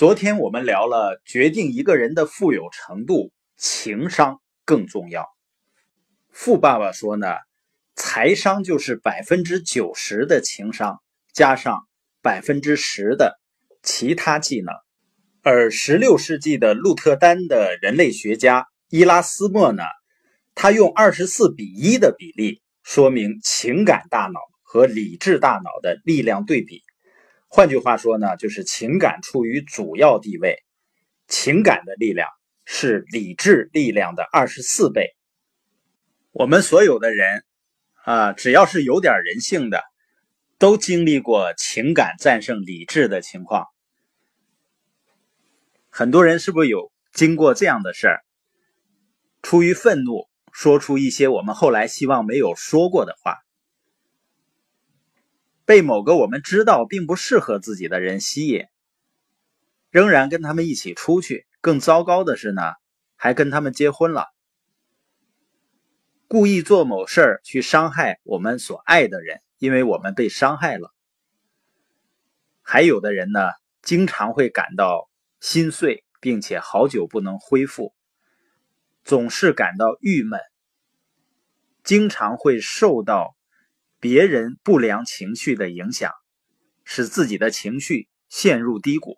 昨天我们聊了决定一个人的富有程度，情商更重要。富爸爸说呢，财商就是百分之九十的情商加上百分之十的其他技能。而十六世纪的鹿特丹的人类学家伊拉斯莫呢，他用二十四比一的比例说明情感大脑和理智大脑的力量对比。换句话说呢，就是情感处于主要地位，情感的力量是理智力量的二十四倍。我们所有的人啊，只要是有点人性的，都经历过情感战胜理智的情况。很多人是不是有经过这样的事儿？出于愤怒，说出一些我们后来希望没有说过的话。被某个我们知道并不适合自己的人吸引，仍然跟他们一起出去。更糟糕的是呢，还跟他们结婚了。故意做某事儿去伤害我们所爱的人，因为我们被伤害了。还有的人呢，经常会感到心碎，并且好久不能恢复，总是感到郁闷，经常会受到。别人不良情绪的影响，使自己的情绪陷入低谷。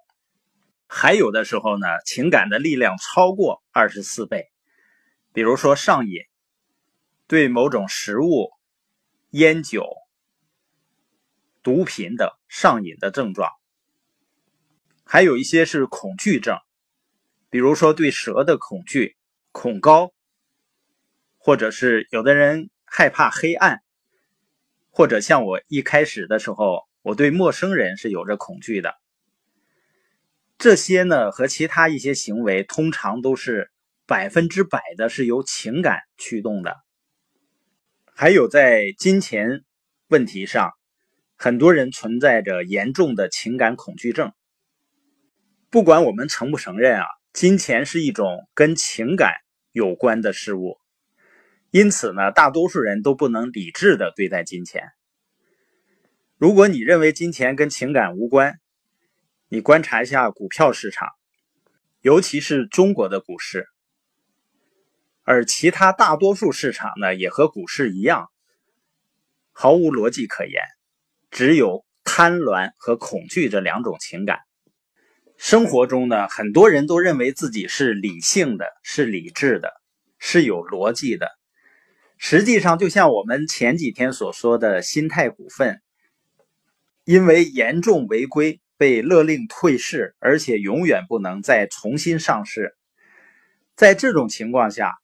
还有的时候呢，情感的力量超过二十四倍，比如说上瘾，对某种食物、烟酒、毒品等上瘾的症状。还有一些是恐惧症，比如说对蛇的恐惧、恐高，或者是有的人害怕黑暗。或者像我一开始的时候，我对陌生人是有着恐惧的。这些呢和其他一些行为，通常都是百分之百的是由情感驱动的。还有在金钱问题上，很多人存在着严重的情感恐惧症。不管我们承不承认啊，金钱是一种跟情感有关的事物。因此呢，大多数人都不能理智的对待金钱。如果你认为金钱跟情感无关，你观察一下股票市场，尤其是中国的股市，而其他大多数市场呢，也和股市一样，毫无逻辑可言，只有贪婪和恐惧这两种情感。生活中呢，很多人都认为自己是理性的，是理智的，是有逻辑的。实际上，就像我们前几天所说的，新泰股份因为严重违规被勒令退市，而且永远不能再重新上市。在这种情况下，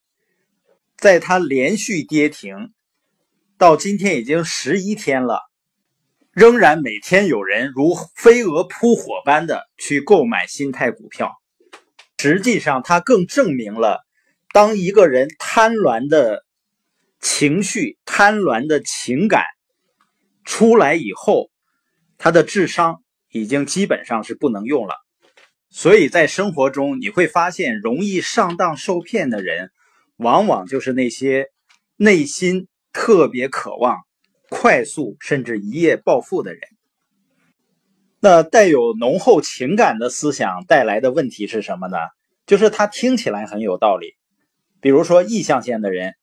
在它连续跌停到今天已经十一天了，仍然每天有人如飞蛾扑火般的去购买新泰股票。实际上，它更证明了，当一个人贪婪的。情绪贪婪的情感出来以后，他的智商已经基本上是不能用了。所以在生活中，你会发现，容易上当受骗的人，往往就是那些内心特别渴望快速甚至一夜暴富的人。那带有浓厚情感的思想带来的问题是什么呢？就是他听起来很有道理，比如说意象线的人。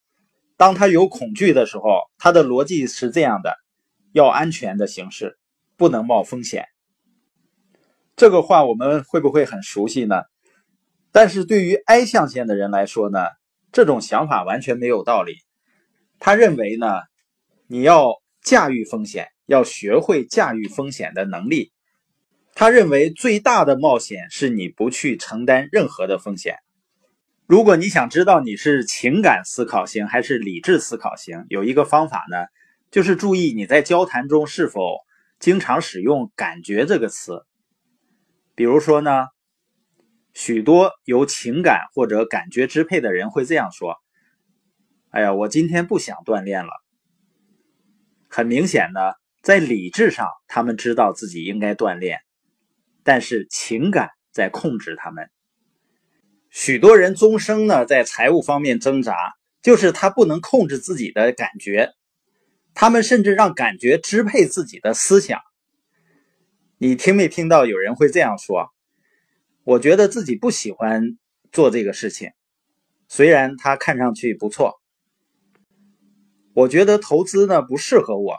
当他有恐惧的时候，他的逻辑是这样的：要安全的形式，不能冒风险。这个话我们会不会很熟悉呢？但是对于 I 象限的人来说呢，这种想法完全没有道理。他认为呢，你要驾驭风险，要学会驾驭风险的能力。他认为最大的冒险是你不去承担任何的风险。如果你想知道你是情感思考型还是理智思考型，有一个方法呢，就是注意你在交谈中是否经常使用“感觉”这个词。比如说呢，许多由情感或者感觉支配的人会这样说：“哎呀，我今天不想锻炼了。”很明显呢，在理智上他们知道自己应该锻炼，但是情感在控制他们。许多人终生呢在财务方面挣扎，就是他不能控制自己的感觉，他们甚至让感觉支配自己的思想。你听没听到有人会这样说？我觉得自己不喜欢做这个事情，虽然它看上去不错。我觉得投资呢不适合我，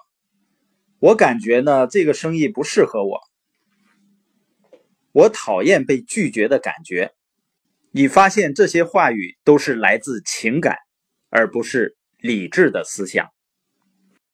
我感觉呢这个生意不适合我，我讨厌被拒绝的感觉。你发现这些话语都是来自情感，而不是理智的思想。